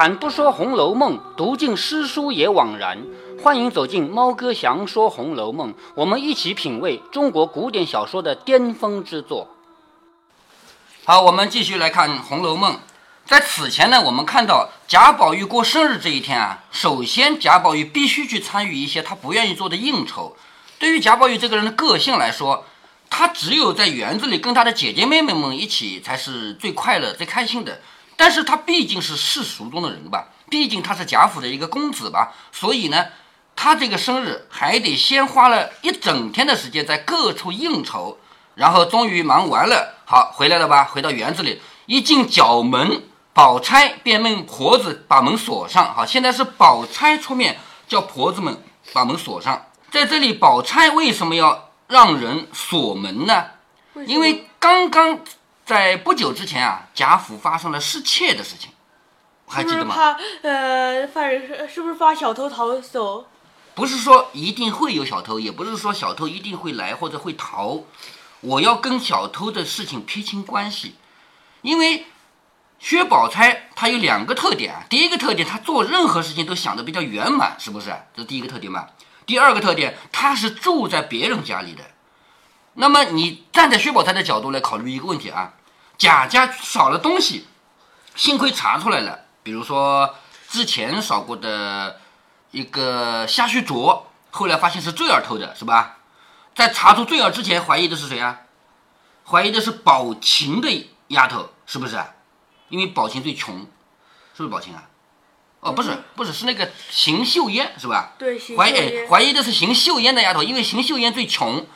开坛不说《红楼梦》，读尽诗书也枉然。欢迎走进猫哥祥说《红楼梦》，我们一起品味中国古典小说的巅峰之作。好，我们继续来看《红楼梦》。在此前呢，我们看到贾宝玉过生日这一天啊，首先贾宝玉必须去参与一些他不愿意做的应酬。对于贾宝玉这个人的个性来说，他只有在园子里跟他的姐姐妹妹们一起才是最快乐、最开心的。但是他毕竟是世俗中的人吧，毕竟他是贾府的一个公子吧，所以呢，他这个生日还得先花了一整天的时间在各处应酬，然后终于忙完了，好回来了吧？回到园子里，一进角门，宝钗便命婆子把门锁上。好，现在是宝钗出面叫婆子们把门锁上。在这里，宝钗为什么要让人锁门呢？因为刚刚。在不久之前啊，贾府发生了失窃的事情，还记得吗？怕呃，犯人是不是怕小偷逃走？不是说一定会有小偷，也不是说小偷一定会来或者会逃。我要跟小偷的事情撇清关系，因为薛宝钗她有两个特点啊。第一个特点，她做任何事情都想的比较圆满，是不是？这是第一个特点嘛。第二个特点，她是住在别人家里的。那么你站在薛宝钗的角度来考虑一个问题啊。贾家少了东西，幸亏查出来了。比如说之前少过的一个夏旭卓，后来发现是坠儿偷的，是吧？在查出坠儿之前，怀疑的是谁啊？怀疑的是宝琴的丫头，是不是？因为宝琴最穷，是不是宝琴啊？哦，不是，不是，是那个邢岫烟，是吧？对，怀疑怀疑的是邢岫烟的丫头，因为邢岫烟最穷。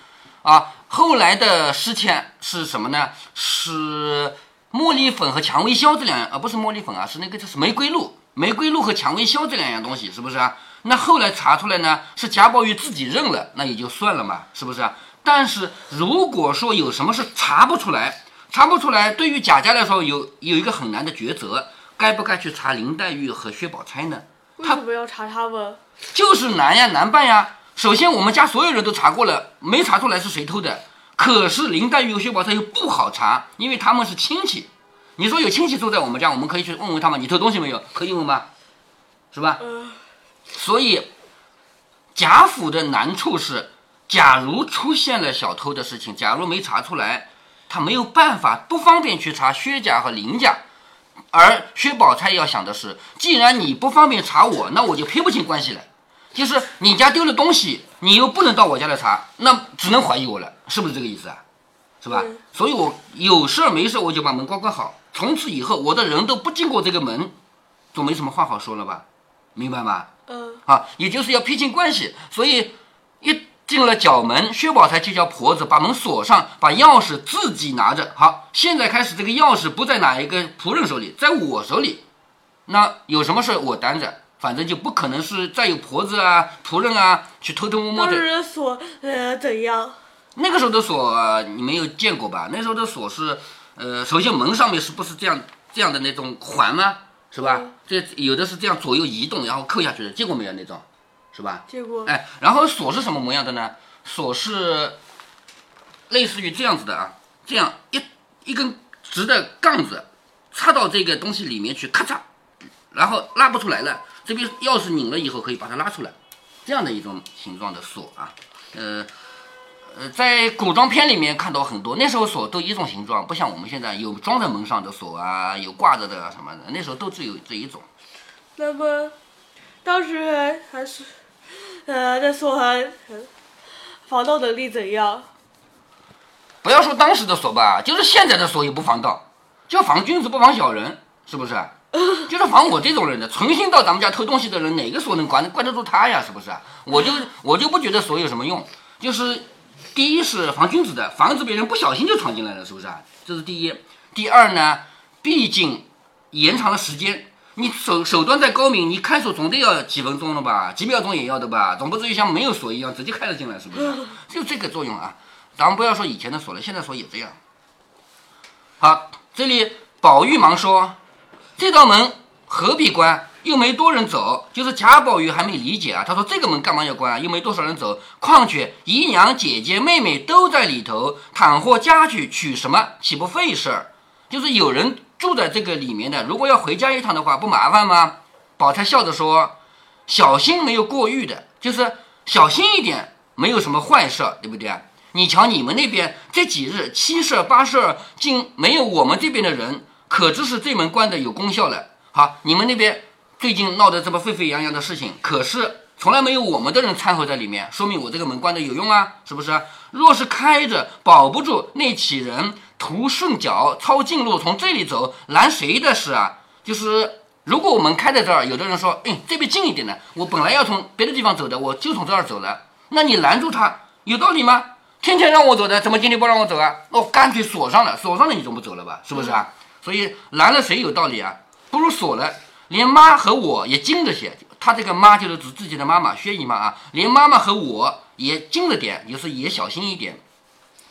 啊，后来的失窃是什么呢？是茉莉粉和蔷薇硝这两样，呃，不是茉莉粉啊，是那个就是玫瑰露，玫瑰露和蔷薇硝这两样东西，是不是啊？那后来查出来呢，是贾宝玉自己认了，那也就算了嘛，是不是啊？但是如果说有什么是查不出来，查不出来，对于贾家来说有有一个很难的抉择，该不该去查林黛玉和薛宝钗呢？为什么要查他们？就是难呀，难办呀。首先，我们家所有人都查过了，没查出来是谁偷的。可是林黛玉和薛宝钗又不好查，因为他们是亲戚。你说有亲戚住在我们家，我们可以去问问他们，你偷东西没有？可以问吗？是吧？所以贾府的难处是，假如出现了小偷的事情，假如没查出来，他没有办法，不方便去查薛家和林家。而薛宝钗要想的是，既然你不方便查我，那我就撇不清关系了。就是你家丢了东西，你又不能到我家来查，那只能怀疑我了，是不是这个意思啊？是吧？所以我有事儿没事儿我就把门关关好，从此以后我的人都不经过这个门，总没什么话好说了吧？明白吗？嗯。啊，也就是要撇清关系，所以一进了角门，薛宝钗就叫婆子把门锁上，把钥匙自己拿着。好，现在开始这个钥匙不在哪一个仆人手里，在我手里，那有什么事我担着。反正就不可能是再有婆子啊、仆人啊去偷偷摸摸的。锁呃怎样？那个时候的锁你没有见过吧？那时候的锁是，呃，首先门上面是不是这样这样的那种环吗？是吧？这有的是这样左右移动然后扣下去的，见过没有那种？是吧？见过。哎，然后锁是什么模样的呢？锁是类似于这样子的啊，这样一一根直的杠子插到这个东西里面去，咔嚓，然后拉不出来了。这边钥匙拧了以后可以把它拉出来，这样的一种形状的锁啊，呃呃，在古装片里面看到很多，那时候锁都一种形状，不像我们现在有装在门上的锁啊，有挂着的什么的，那时候都只有这一种。那么当时还还是呃，那锁防盗能力怎样？不要说当时的锁吧，就是现在的锁也不防盗，就防君子不防小人，是不是？就是防我这种人的，存心到咱们家偷东西的人，哪个锁能关关得住他呀？是不是？我就 我就不觉得锁有什么用。就是第一是防君子的，防止别人不小心就闯进来了，是不是啊？这是第一。第二呢，毕竟延长了时间，你手手段再高明，你开锁总得要几分钟了吧？几秒钟也要的吧？总不至于像没有锁一样直接开了进来，是不是？就这个作用啊。咱们不要说以前的锁了，现在锁也这样。好，这里宝玉忙说。这道门何必关？又没多人走。就是贾宝玉还没理解啊。他说：“这个门干嘛要关？又没多少人走。况且姨娘、姐姐、妹妹都在里头，倘或家去取什么，岂不费事儿？就是有人住在这个里面的，如果要回家一趟的话，不麻烦吗？宝钗笑着说：“小心没有过誉的，就是小心一点，没有什么坏事，对不对？你瞧你们那边这几日七事八事，竟没有我们这边的人，可知是这门关的有功效了。好，你们那边最近闹得这么沸沸扬扬的事情，可是从来没有我们的人掺和在里面，说明我这个门关的有用啊，是不是？若是开着，保不住那起人图顺脚，抄近路从这里走，拦谁的事啊？就是。”如果我们开在这儿，有的人说，哎，这边近一点呢，我本来要从别的地方走的，我就从这儿走了。那你拦住他，有道理吗？天天让我走的，怎么今天不让我走啊？那我干脆锁上了，锁上了你总不走了吧？是不是啊？所以拦了谁有道理啊？不如锁了。连妈和我也精着些，他这个妈就是指自己的妈妈薛姨妈啊，连妈妈和我也精着点，就是也小心一点。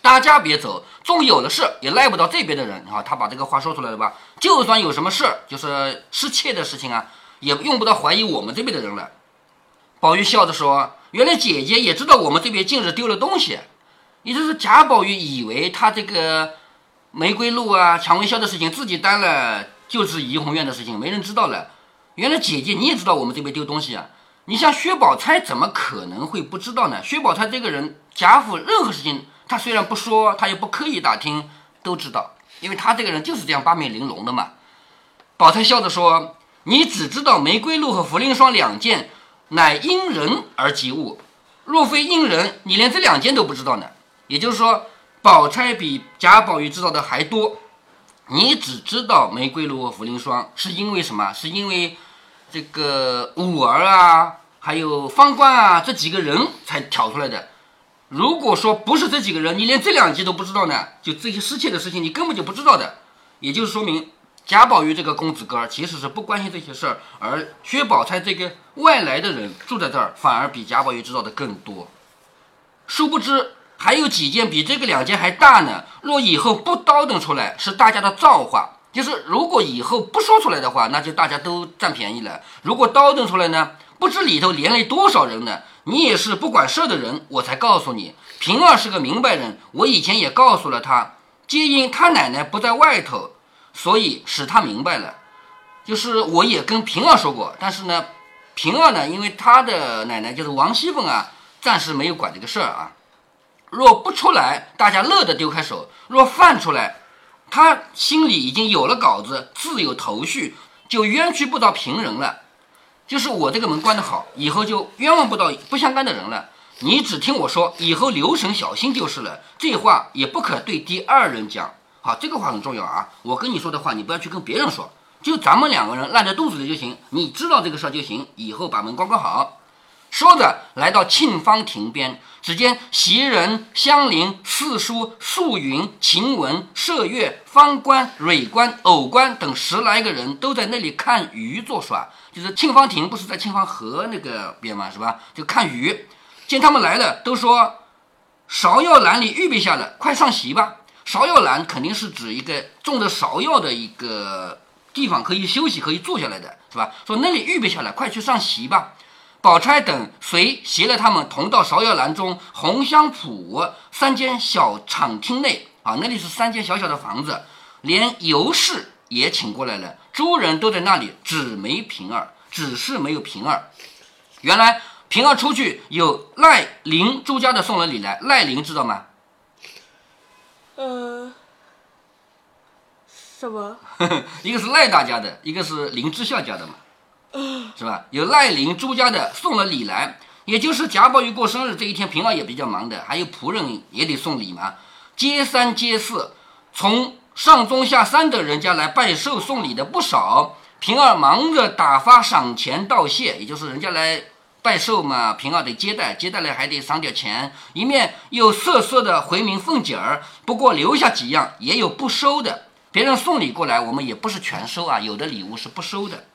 大家别走，纵有了事也赖不到这边的人啊！他把这个话说出来了吧？就算有什么事，就是失窃的事情啊，也用不到怀疑我们这边的人了。宝玉笑着说：“原来姐姐也知道我们这边近日丢了东西，也就是贾宝玉以为他这个玫瑰露啊、蔷薇销的事情自己担了，就是怡红院的事情，没人知道了。原来姐姐你也知道我们这边丢东西啊！你像薛宝钗怎么可能会不知道呢？薛宝钗这个人，贾府任何事情。”她虽然不说，她也不刻意打听，都知道，因为她这个人就是这样八面玲珑的嘛。宝钗笑着说：“你只知道玫瑰露和茯苓霜两件，乃因人而及物。若非因人，你连这两件都不知道呢。也就是说，宝钗比贾宝玉知道的还多。你只知道玫瑰露和茯苓霜，是因为什么？是因为这个五儿啊，还有方官啊这几个人才挑出来的。”如果说不是这几个人，你连这两集都不知道呢，就这些失窃的事情，你根本就不知道的。也就是说明贾宝玉这个公子哥其实是不关心这些事儿，而薛宝钗这个外来的人住在这儿，反而比贾宝玉知道的更多。殊不知还有几件比这个两件还大呢。若以后不叨腾出来，是大家的造化；就是如果以后不说出来的话，那就大家都占便宜了。如果叨腾出来呢，不知里头连累多少人呢。你也是不管事的人，我才告诉你，平儿是个明白人。我以前也告诉了他，皆因他奶奶不在外头，所以使他明白了。就是我也跟平儿说过，但是呢，平儿呢，因为他的奶奶就是王熙凤啊，暂时没有管这个事儿啊。若不出来，大家乐得丢开手；若放出来，他心里已经有了稿子，自有头绪，就冤屈不到平人了。就是我这个门关得好，以后就冤枉不到不相干的人了。你只听我说，以后留神小心就是了。这话也不可对第二人讲。好，这个话很重要啊。我跟你说的话，你不要去跟别人说，就咱们两个人烂在肚子里就行。你知道这个事儿就行，以后把门关关好。说着，来到沁芳亭边，只见袭人、香菱、四叔、素云、晴雯、麝月、方官、蕊官、藕官等十来个人都在那里看鱼作耍。就是沁芳亭不是在沁芳河那个边嘛，是吧？就看鱼。见他们来了，都说芍药篮里预备下了，快上席吧。芍药篮肯定是指一个种着芍药的一个地方，可以休息，可以坐下来的，是吧？说那里预备下来，快去上席吧。宝钗等随携了他们同到芍药栏中红香圃三间小敞厅内啊，那里是三间小小的房子，连尤氏也请过来了，诸人都在那里，只没平儿，只是没有平儿。原来平儿出去有赖林朱家的送了礼来，赖林知道吗？呃，什么？一个是赖大家的，一个是林之孝家的嘛。是吧？有赖林朱家的送了礼来，也就是贾宝玉过生日这一天，平儿也比较忙的，还有仆人也得送礼嘛。接三接四，从上中下三的人家来拜寿送礼的不少。平儿忙着打发赏钱道谢，也就是人家来拜寿嘛，平儿得接待，接待了还得赏点钱，一面又瑟瑟的回明凤姐儿。不过留下几样，也有不收的。别人送礼过来，我们也不是全收啊，有的礼物是不收的。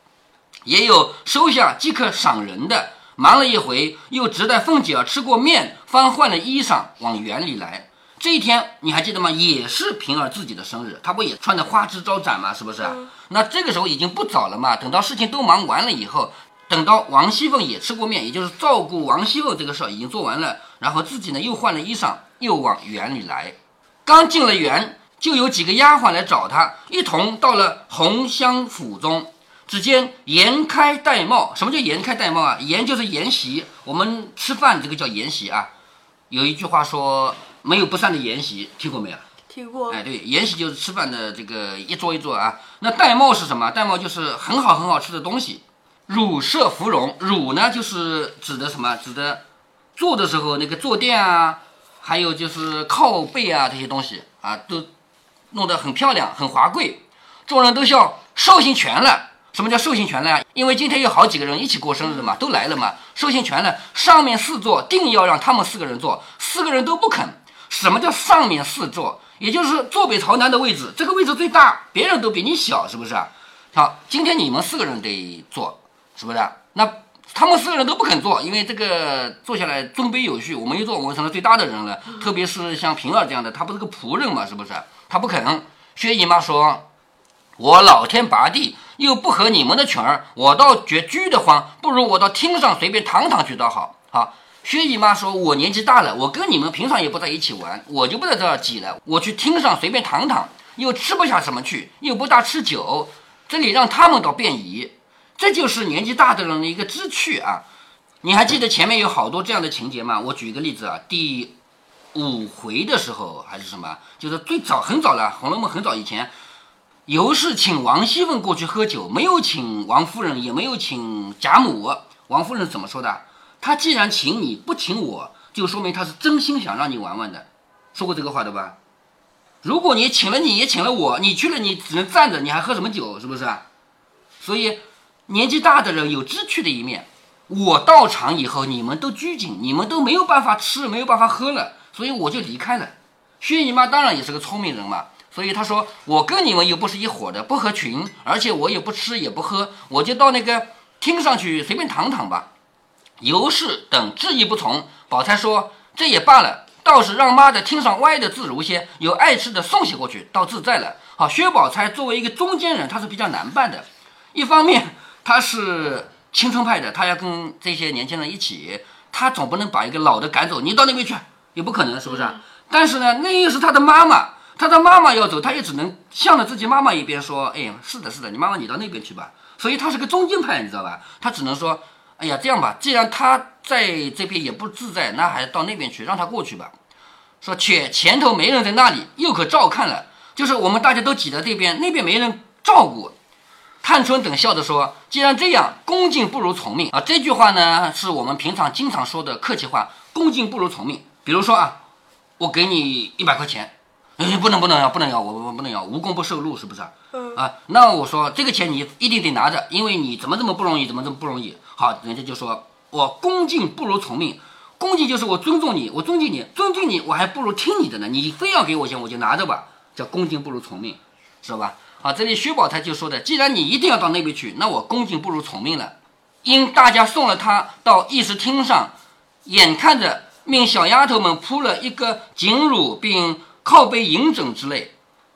也有收下即可赏人的，忙了一回，又只待凤姐儿吃过面，方换了衣裳往园里来。这一天你还记得吗？也是平儿自己的生日，她不也穿的花枝招展吗？是不是？那这个时候已经不早了嘛。等到事情都忙完了以后，等到王熙凤也吃过面，也就是照顾王熙凤这个事儿已经做完了，然后自己呢又换了衣裳，又往园里来。刚进了园，就有几个丫鬟来找他，一同到了红香府中。只见筵开戴帽，什么叫筵开戴帽啊？筵就是筵席，我们吃饭这个叫筵席啊。有一句话说，没有不散的筵席，听过没有？听过。哎，对，筵席就是吃饭的这个一桌一桌啊。那戴帽是什么？戴帽就是很好很好吃的东西。乳色芙蓉，乳呢就是指的什么？指的坐的时候那个坐垫啊，还有就是靠背啊这些东西啊，都弄得很漂亮很华贵。众人都笑寿星全了。什么叫寿星权呢？因为今天有好几个人一起过生日嘛，都来了嘛。寿星权呢，上面四座定要让他们四个人坐，四个人都不肯。什么叫上面四座？也就是坐北朝南的位置，这个位置最大，别人都比你小，是不是？好，今天你们四个人得坐，是不是？那他们四个人都不肯坐，因为这个坐下来尊卑有序，我们一坐，我们成了最大的人了。特别是像平儿这样的，他不是个仆人嘛，是不是？他不肯。薛姨妈说。我老天拔地，又不合你们的群儿，我倒觉拘得慌，不如我到厅上随便躺躺去倒好。好，薛姨妈说：“我年纪大了，我跟你们平常也不在一起玩，我就不在这儿挤了。我去厅上随便躺躺，又吃不下什么去，又不大吃酒，这里让他们倒便宜。这就是年纪大的人的一个知趣啊。你还记得前面有好多这样的情节吗？我举一个例子啊，第五回的时候还是什么，就是最早很早了，《红楼梦》很早以前。尤氏请王熙凤过去喝酒，没有请王夫人，也没有请贾母。王夫人怎么说的？他既然请你不请我，就说明他是真心想让你玩玩的。说过这个话的吧？如果你请了，你也请了我，你去了，你只能站着，你还喝什么酒？是不是？所以年纪大的人有知趣的一面。我到场以后，你们都拘谨，你们都没有办法吃，没有办法喝了，所以我就离开了。薛姨妈当然也是个聪明人嘛。所以他说：“我跟你们又不是一伙的，不合群，而且我也不吃也不喝，我就到那个厅上去随便躺躺吧。”尤氏等执意不从。宝钗说：“这也罢了，倒是让妈在厅上歪的自如些，有爱吃的送些过去，倒自在了。”好，薛宝钗作为一个中间人，她是比较难办的。一方面，她是青春派的，她要跟这些年轻人一起，她总不能把一个老的赶走，你到那边去也不可能，是不是？但是呢，那又是她的妈妈。他的妈妈要走，他也只能向着自己妈妈一边说：“哎，是的，是的，你妈妈你到那边去吧。”所以他是个中间派，你知道吧？他只能说：“哎呀，这样吧，既然他在这边也不自在，那还是到那边去，让他过去吧。”说且前头没人在那里，又可照看了。就是我们大家都挤在这边，那边没人照顾。探春等笑着说：“既然这样，恭敬不如从命啊。”这句话呢，是我们平常经常说的客气话，“恭敬不如从命”。比如说啊，我给你一百块钱。哎，不能不能要，不能要，我我不能要，无功不受禄，是不是？嗯啊，那我说这个钱你一定得拿着，因为你怎么这么不容易，怎么这么不容易？好，人家就说我恭敬不如从命，恭敬就是我尊重你，我尊敬你，尊敬你，我还不如听你的呢。你非要给我钱，我就拿着吧，叫恭敬不如从命，知道吧？好，这里薛宝钗就说的，既然你一定要到那边去，那我恭敬不如从命了。因大家送了他到议事厅上，眼看着命小丫头们铺了一个锦褥，并。靠背银枕之类，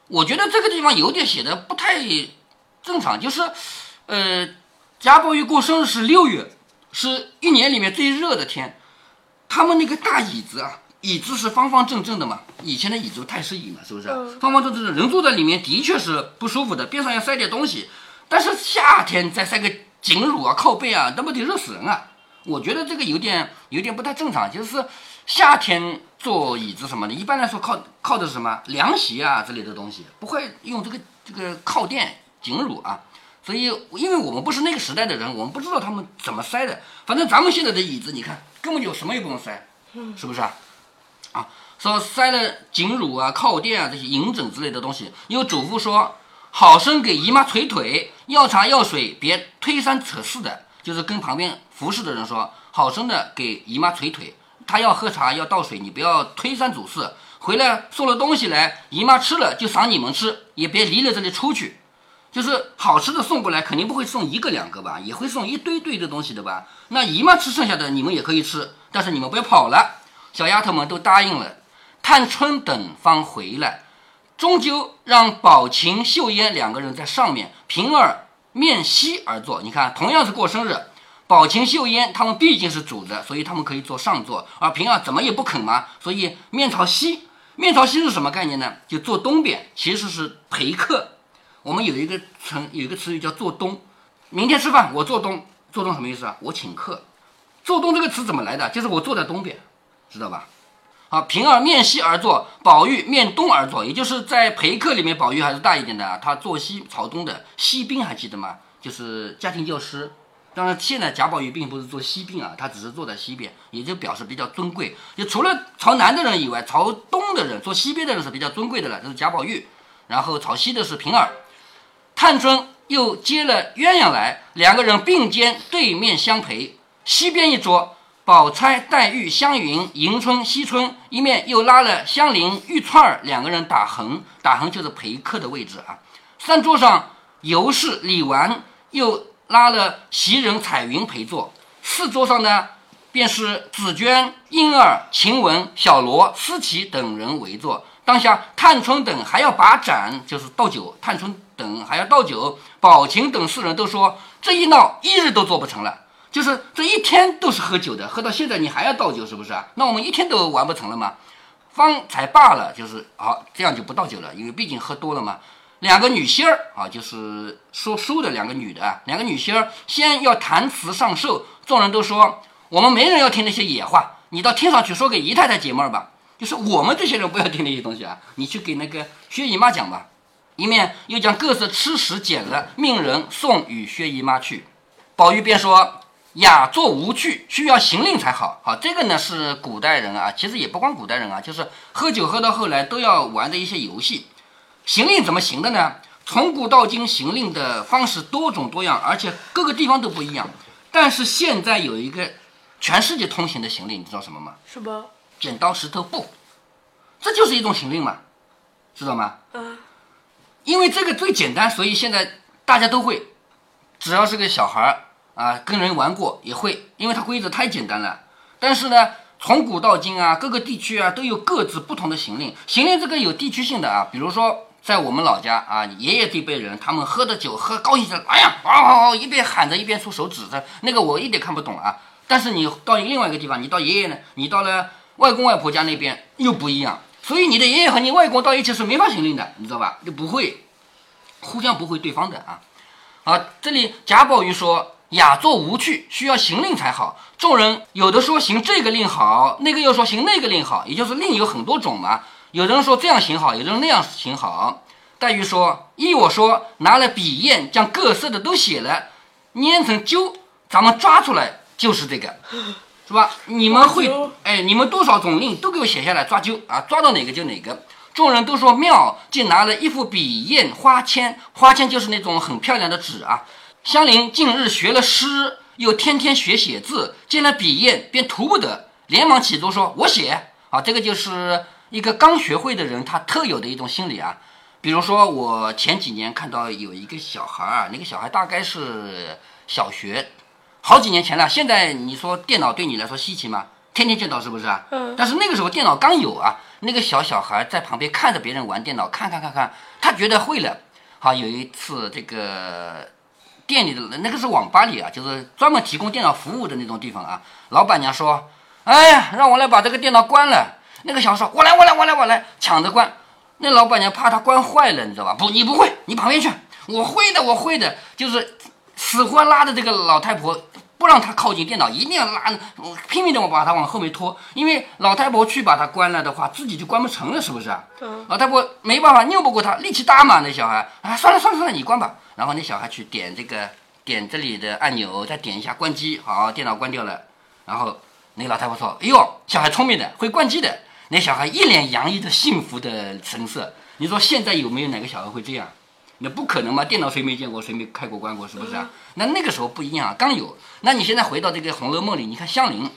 我觉得这个地方有点写的不太正常。就是，呃，贾宝玉过生日是六月，是一年里面最热的天。他们那个大椅子啊，椅子是方方正正的嘛，以前的椅子太师椅嘛，是不是？方方正正的，人坐在里面的确是不舒服的，边上要塞点东西。但是夏天再塞个锦褥啊、靠背啊，那不得热死人啊！我觉得这个有点有点不太正常，就是夏天。坐椅子什么的，一般来说靠靠的是什么凉席啊之类的东西，不会用这个这个靠垫颈乳啊。所以，因为我们不是那个时代的人，我们不知道他们怎么塞的。反正咱们现在的椅子，你看根本就什么也不用塞，是不是啊？啊，说塞了颈乳啊、靠垫啊这些银枕之类的东西。因为嘱咐说，好生给姨妈捶腿，要茶要水，别推三扯四的，就是跟旁边服侍的人说，好生的给姨妈捶腿。他要喝茶要倒水，你不要推三阻四。回来送了东西来，姨妈吃了就赏你们吃，也别离了这里出去。就是好吃的送过来，肯定不会送一个两个吧，也会送一堆堆的东西的吧。那姨妈吃剩下的，你们也可以吃，但是你们不要跑了。小丫头们都答应了。探春等方回来，终究让宝琴、秀烟两个人在上面，平儿面西而坐。你看，同样是过生日。宝琴、秀烟，他们毕竟是主子，所以他们可以坐上座，而平儿怎么也不肯嘛，所以面朝西。面朝西是什么概念呢？就坐东边，其实是陪客。我们有一个成有一个词语叫做东。明天吃饭我做东，做东什么意思啊？我请客。做东这个词怎么来的？就是我坐在东边，知道吧？好，平儿面西而坐，宝玉面东而坐，也就是在陪客里面，宝玉还是大一点的，他坐西朝东的。西宾还记得吗？就是家庭教师。当然，现在贾宝玉并不是坐西边啊，他只是坐在西边，也就表示比较尊贵。就除了朝南的人以外，朝东的人坐西边的人是比较尊贵的了，这是贾宝玉。然后朝西的是平儿，探春又接了鸳鸯来，两个人并肩对面相陪。西边一桌，宝钗、黛玉、湘云、迎春、惜春，一面又拉了香菱、玉钏儿两个人打横，打横就是陪客的位置啊。三桌上尤氏、李纨又。拉了袭人、彩云陪坐，四桌上呢，便是紫娟、莺儿、晴雯、小罗、思琪等人围坐。当下探春等还要把盏，就是倒酒。探春等还要倒酒，宝琴等四人都说这一闹一日都做不成了，就是这一天都是喝酒的，喝到现在你还要倒酒，是不是啊？那我们一天都完不成了吗？方才罢了，就是好，这样就不倒酒了，因为毕竟喝多了嘛。两个女仙儿啊，就是说书的两个女的，两个女仙儿先要弹词上寿，众人都说我们没人要听那些野话，你到天上去说给姨太太解闷儿吧。就是我们这些人不要听那些东西啊，你去给那个薛姨妈讲吧。一面又将各色吃食捡了，命人送与薛姨妈去。宝玉便说雅作无趣，需要行令才好。好，这个呢是古代人啊，其实也不光古代人啊，就是喝酒喝到后来都要玩的一些游戏。行令怎么行的呢？从古到今，行令的方式多种多样，而且各个地方都不一样。但是现在有一个全世界通行的行令，你知道什么吗？什么？剪刀石头布，这就是一种行令嘛，知道吗？嗯。因为这个最简单，所以现在大家都会。只要是个小孩儿啊，跟人玩过也会，因为它规则太简单了。但是呢？从古到今啊，各个地区啊都有各自不同的行令。行令这个有地区性的啊，比如说在我们老家啊，爷爷这辈人他们喝的酒喝高兴起来，哎呀，啊，一边喊着一边出手指着，那个我一点看不懂啊。但是你到另外一个地方，你到爷爷呢，你到了外公外婆家那边又不一样。所以你的爷爷和你外公到一起是没法行令的，你知道吧？就不会互相不会对方的啊。好，这里贾宝玉说。雅作无趣，需要行令才好。众人有的说行这个令好，那个又说行那个令好，也就是令有很多种嘛。有人说这样行好，有人那样行好。黛玉说：“依我说，拿了笔砚，将各色的都写了，粘成揪，咱们抓出来就是这个，是吧？你们会，哎，你们多少种令都给我写下来，抓阄啊，抓到哪个就哪个。”众人都说妙，竟拿了一副笔砚花签，花签就是那种很漂亮的纸啊。香菱近日学了诗，又天天学写字，见了笔砚便图不得，连忙起坐说：“我写。”啊，这个就是一个刚学会的人他特有的一种心理啊。比如说，我前几年看到有一个小孩儿啊，那个小孩大概是小学，好几年前了。现在你说电脑对你来说稀奇吗？天天见到是不是啊？嗯。但是那个时候电脑刚有啊，那个小小孩在旁边看着别人玩电脑，看看看看，他觉得会了。好，有一次这个。店里的那个是网吧里啊，就是专门提供电脑服务的那种地方啊。老板娘说：“哎呀，让我来把这个电脑关了。”那个小孩说：“我来，我来，我来，我来，抢着关。”那老板娘怕他关坏了，你知道吧？不，你不会，你旁边去。我会的，我会的，就是死活拉着这个老太婆不让她靠近电脑，一定要拉，拼命的我把她往后面拖。因为老太婆去把它关了的话，自己就关不成了，是不是啊？老太婆没办法，拗不过他，力气大嘛。那小孩啊，算了算了算了，你关吧。然后那小孩去点这个，点这里的按钮，再点一下关机，好，电脑关掉了。然后那个老太婆说：“哎呦，小孩聪明的，会关机的。”那小孩一脸洋溢着幸福的神色。你说现在有没有哪个小孩会这样？那不可能嘛！电脑谁没见过，谁没开过关过，是不是啊？那那个时候不一样啊，刚有。那你现在回到这个《红楼梦》里，你看香菱，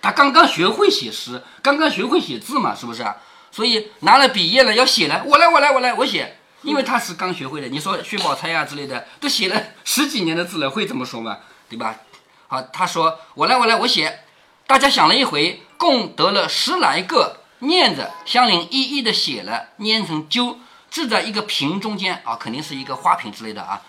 她刚刚学会写诗，刚刚学会写字嘛，是不是啊？所以拿了笔砚了，要写了，我来，我来，我来，我写。因为他是刚学会的，你说薛宝钗呀之类的，都写了十几年的字了，会这么说吗？对吧？好，他说我来，我来，我写。大家想了一回，共得了十来个，念着香菱一一的写了，粘成揪，置在一个瓶中间啊，肯定是一个花瓶之类的啊，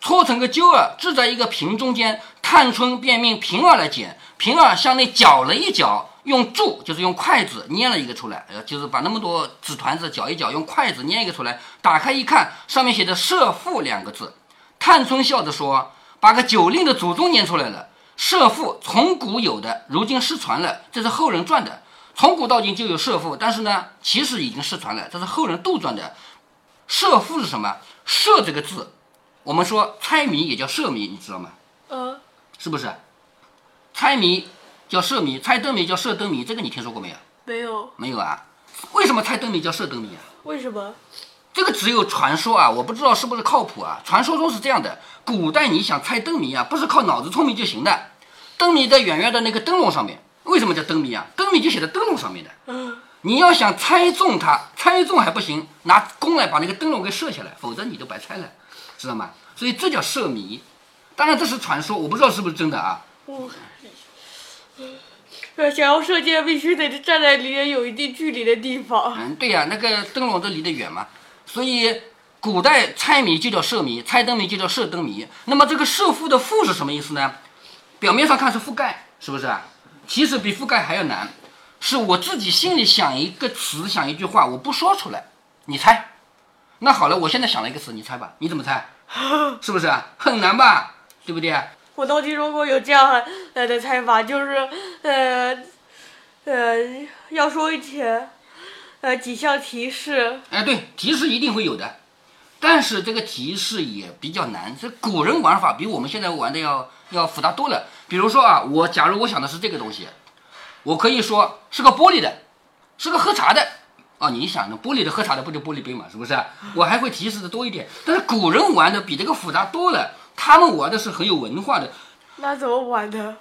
搓成个揪儿，置在一个瓶中间。探春便命平儿来捡，平儿向内搅了一搅，用箸就是用筷子捏了一个出来，呃，就是把那么多纸团子搅一搅，用筷子捏一个出来，打开一看，上面写着“社父”两个字。探春笑着说：“把个九令的祖宗捏出来了，社父从古有的，如今失传了，这是后人传的。从古到今就有射父，但是呢，其实已经失传了，这是后人杜撰的。射父是什么？射这个字，我们说猜谜也叫射谜，你知道吗？嗯，是不是？猜谜叫射谜，猜灯谜叫射灯谜，这个你听说过没有？没有，没有啊？为什么猜灯谜叫射灯谜啊？为什么？这个只有传说啊，我不知道是不是靠谱啊。传说中是这样的：古代你想猜灯谜啊，不是靠脑子聪明就行的。灯谜在远远的那个灯笼上面，为什么叫灯谜啊？灯谜就写在灯笼上面的。嗯，你要想猜中它，猜中还不行，拿弓来把那个灯笼给射下来，否则你就白猜了，知道吗？所以这叫射谜。当然这是传说，我不知道是不是真的啊。我，呃，想要射箭必须得站在离人有一定距离的地方。嗯，对呀、那个灯笼都离得远嘛，所以古代猜谜就叫射谜，猜灯谜就叫射灯谜。那么这个射覆的覆是什么意思呢？表面上看是覆盖，是不是啊？其实比覆盖还要难，是我自己心里想一个词，想一句话，我不说出来，你猜。那好了，我现在想了一个词，你猜吧，你怎么猜？是不是啊？很难吧？对不对？我倒听说过有这样呃的猜法，就是呃呃要说一些呃几项提示，哎，对，提示一定会有的，但是这个提示也比较难。这古人玩法比我们现在玩的要要复杂多了。比如说啊，我假如我想的是这个东西，我可以说是个玻璃的，是个喝茶的。哦，你想呢？玻璃的喝茶的不就玻璃杯嘛，是不是？我还会提示的多一点。但是古人玩的比这个复杂多了，他们玩的是很有文化的，那怎么玩的？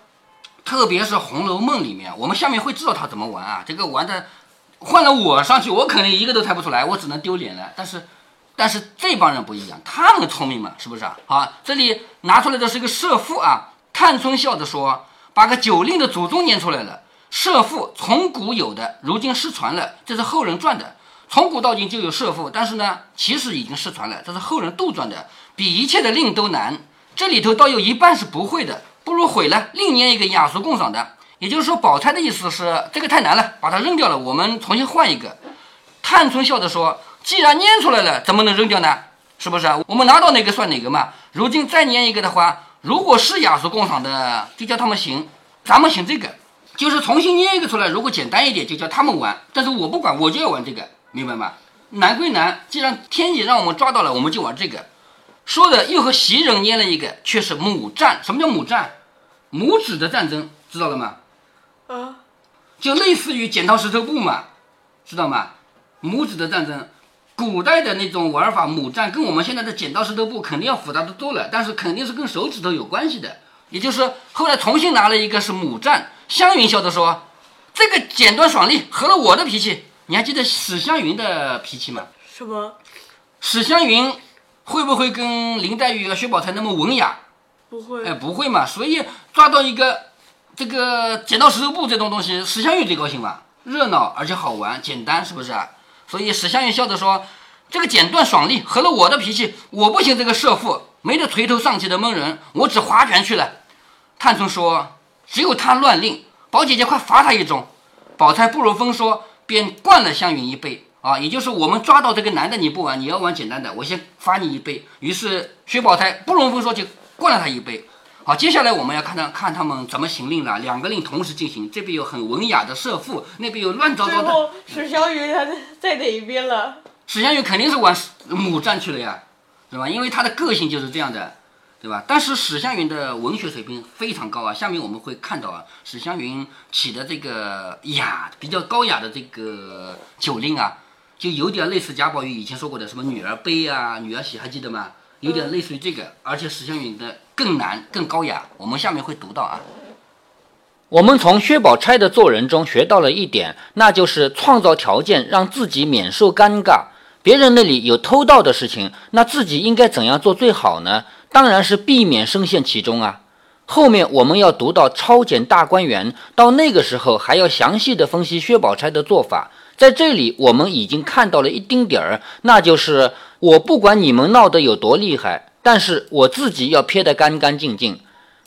特别是《红楼梦》里面，我们下面会知道他怎么玩啊。这个玩的，换了我上去，我肯定一个都猜不出来，我只能丢脸了。但是，但是这帮人不一样，他们聪明嘛，是不是啊？好，这里拿出来的是一个社父啊。探春笑着说：“把个九令的祖宗念出来了。社父从古有的，如今失传了，这是后人传的。从古到今就有社父，但是呢，其实已经失传了，这是后人杜撰的，比一切的令都难。这里头倒有一半是不会的，不如毁了，另捏一个雅俗共赏的。也就是说，宝钗的意思是这个太难了，把它扔掉了，我们重新换一个。探春笑着说：“既然念出来了，怎么能扔掉呢？是不是？我们拿到哪个算哪个嘛。如今再念一个的话，如果是雅俗共赏的，就叫他们行，咱们行这个，就是重新捏一个出来。如果简单一点，就叫他们玩。但是我不管，我就要玩这个，明白吗？难归难，既然天意让我们抓到了，我们就玩这个。说的又和袭人捏了一个，却是母战。什么叫母战？母子的战争，知道了吗？啊，就类似于剪刀石头布嘛，知道吗？母子的战争，古代的那种玩法，母战跟我们现在的剪刀石头布肯定要复杂的多了，但是肯定是跟手指头有关系的。也就是后来重新拿了一个是母战，湘云笑着说：“这个剪断爽利，合了我的脾气。”你还记得史湘云的脾气吗？什么？史湘云会不会跟林黛玉和薛宝钗那么文雅？不会。哎，不会嘛，所以抓到一个这个剪刀石头布这种东西，史湘云最高兴嘛，热闹而且好玩，简单，是不是啊？所以史湘云笑着说：“这个剪断爽利，合了我的脾气，我不行这个社父，没得垂头丧气的蒙人，我只划拳去了。”探春说：“只有他乱令，宝姐姐快罚他一盅。”宝钗不如风说，便灌了湘云一杯。啊，也就是我们抓到这个男的你不玩，你要玩简单的，我先罚你一杯。于是薛宝钗不容分说就灌了他一杯。好，接下来我们要看他看他们怎么行令了。两个令同时进行，这边有很文雅的射父，那边有乱糟糟的。史湘云他在在哪一边了？史湘云肯定是往母站去了呀，对吧？因为他的个性就是这样的，对吧？但是史湘云的文学水平非常高啊。下面我们会看到啊，史湘云起的这个雅比较高雅的这个酒令啊，就有点类似贾宝玉以前说过的什么女儿悲啊、女儿喜，还记得吗？有点类似于这个，而且史湘云的更难、更高雅。我们下面会读到啊。我们从薛宝钗的做人中学到了一点，那就是创造条件让自己免受尴尬。别人那里有偷盗的事情，那自己应该怎样做最好呢？当然是避免深陷其中啊。后面我们要读到抄检大观园，到那个时候还要详细的分析薛宝钗的做法。在这里，我们已经看到了一丁点儿，那就是我不管你们闹得有多厉害，但是我自己要撇得干干净净。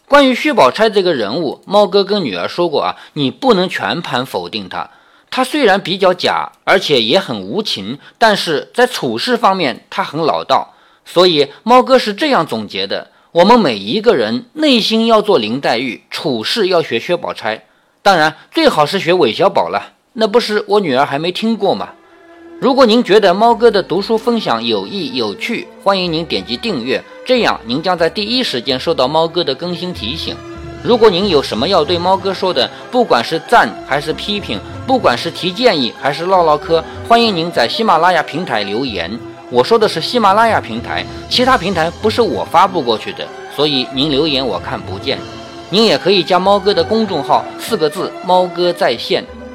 关于薛宝钗这个人物，猫哥跟女儿说过啊，你不能全盘否定她。她虽然比较假，而且也很无情，但是在处事方面她很老道。所以猫哥是这样总结的：我们每一个人内心要做林黛玉，处事要学薛宝钗，当然最好是学韦小宝了。那不是我女儿还没听过吗？如果您觉得猫哥的读书分享有益有趣，欢迎您点击订阅，这样您将在第一时间收到猫哥的更新提醒。如果您有什么要对猫哥说的，不管是赞还是批评，不管是提建议还是唠唠嗑，欢迎您在喜马拉雅平台留言。我说的是喜马拉雅平台，其他平台不是我发布过去的，所以您留言我看不见。您也可以加猫哥的公众号，四个字“猫哥在线”。